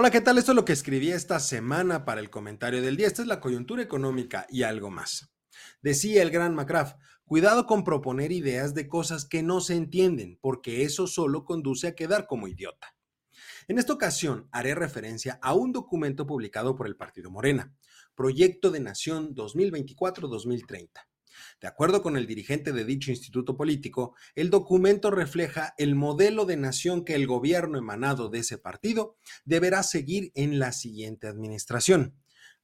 Hola, ¿qué tal? Esto es lo que escribí esta semana para el comentario del día. Esta es la coyuntura económica y algo más. Decía el gran McCraft, cuidado con proponer ideas de cosas que no se entienden, porque eso solo conduce a quedar como idiota. En esta ocasión haré referencia a un documento publicado por el Partido Morena, Proyecto de Nación 2024-2030 de acuerdo con el dirigente de dicho instituto político, el documento refleja el modelo de nación que el gobierno emanado de ese partido deberá seguir en la siguiente administración.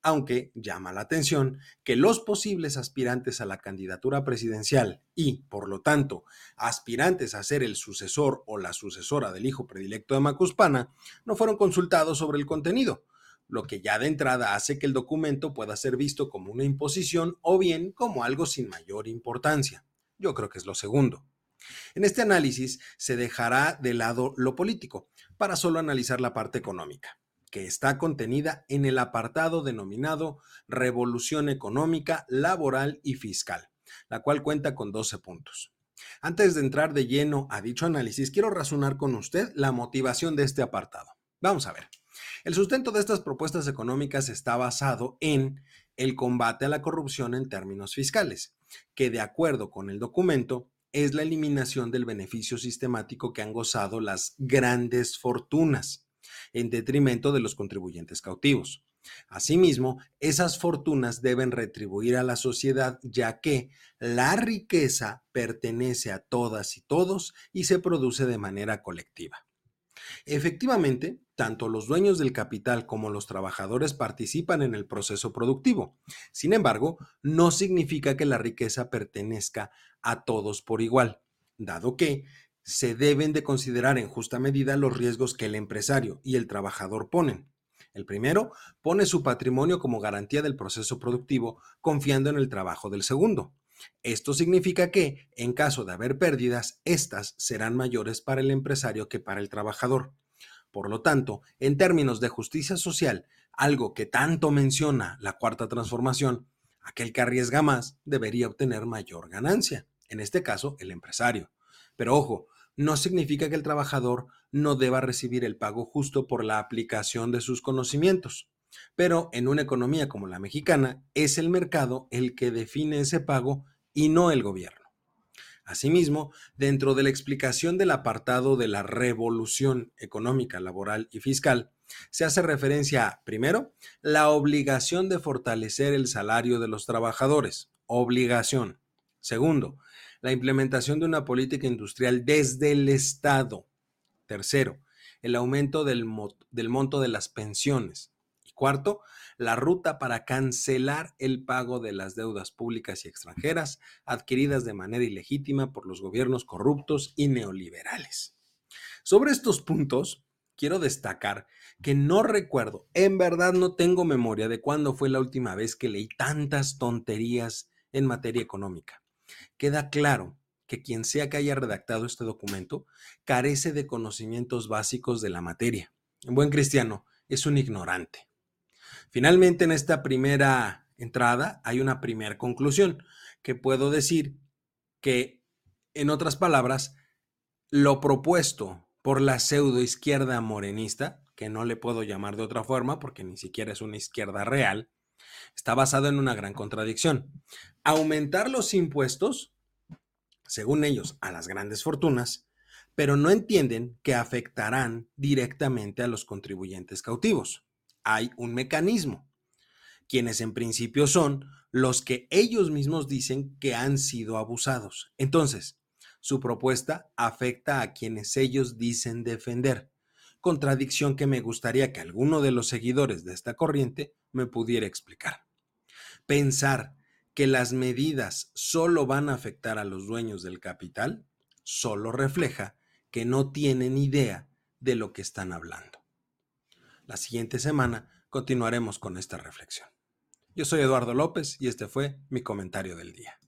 Aunque llama la atención que los posibles aspirantes a la candidatura presidencial y, por lo tanto, aspirantes a ser el sucesor o la sucesora del hijo predilecto de Macuspana, no fueron consultados sobre el contenido, lo que ya de entrada hace que el documento pueda ser visto como una imposición o bien como algo sin mayor importancia. Yo creo que es lo segundo. En este análisis se dejará de lado lo político para solo analizar la parte económica, que está contenida en el apartado denominado Revolución Económica, Laboral y Fiscal, la cual cuenta con 12 puntos. Antes de entrar de lleno a dicho análisis, quiero razonar con usted la motivación de este apartado. Vamos a ver. El sustento de estas propuestas económicas está basado en el combate a la corrupción en términos fiscales, que de acuerdo con el documento es la eliminación del beneficio sistemático que han gozado las grandes fortunas, en detrimento de los contribuyentes cautivos. Asimismo, esas fortunas deben retribuir a la sociedad ya que la riqueza pertenece a todas y todos y se produce de manera colectiva. Efectivamente, tanto los dueños del capital como los trabajadores participan en el proceso productivo. Sin embargo, no significa que la riqueza pertenezca a todos por igual, dado que se deben de considerar en justa medida los riesgos que el empresario y el trabajador ponen. El primero pone su patrimonio como garantía del proceso productivo, confiando en el trabajo del segundo. Esto significa que, en caso de haber pérdidas, estas serán mayores para el empresario que para el trabajador. Por lo tanto, en términos de justicia social, algo que tanto menciona la cuarta transformación, aquel que arriesga más debería obtener mayor ganancia, en este caso el empresario. Pero ojo, no significa que el trabajador no deba recibir el pago justo por la aplicación de sus conocimientos. Pero en una economía como la mexicana, es el mercado el que define ese pago y no el gobierno. Asimismo, dentro de la explicación del apartado de la revolución económica, laboral y fiscal, se hace referencia a, primero, la obligación de fortalecer el salario de los trabajadores, obligación. Segundo, la implementación de una política industrial desde el Estado. Tercero, el aumento del, del monto de las pensiones. Cuarto, la ruta para cancelar el pago de las deudas públicas y extranjeras adquiridas de manera ilegítima por los gobiernos corruptos y neoliberales. Sobre estos puntos, quiero destacar que no recuerdo, en verdad no tengo memoria de cuándo fue la última vez que leí tantas tonterías en materia económica. Queda claro que quien sea que haya redactado este documento carece de conocimientos básicos de la materia. En buen cristiano, es un ignorante. Finalmente, en esta primera entrada hay una primera conclusión que puedo decir que, en otras palabras, lo propuesto por la pseudo izquierda morenista, que no le puedo llamar de otra forma porque ni siquiera es una izquierda real, está basado en una gran contradicción. Aumentar los impuestos, según ellos, a las grandes fortunas, pero no entienden que afectarán directamente a los contribuyentes cautivos hay un mecanismo, quienes en principio son los que ellos mismos dicen que han sido abusados. Entonces, su propuesta afecta a quienes ellos dicen defender, contradicción que me gustaría que alguno de los seguidores de esta corriente me pudiera explicar. Pensar que las medidas solo van a afectar a los dueños del capital solo refleja que no tienen idea de lo que están hablando. La siguiente semana continuaremos con esta reflexión. Yo soy Eduardo López y este fue mi comentario del día.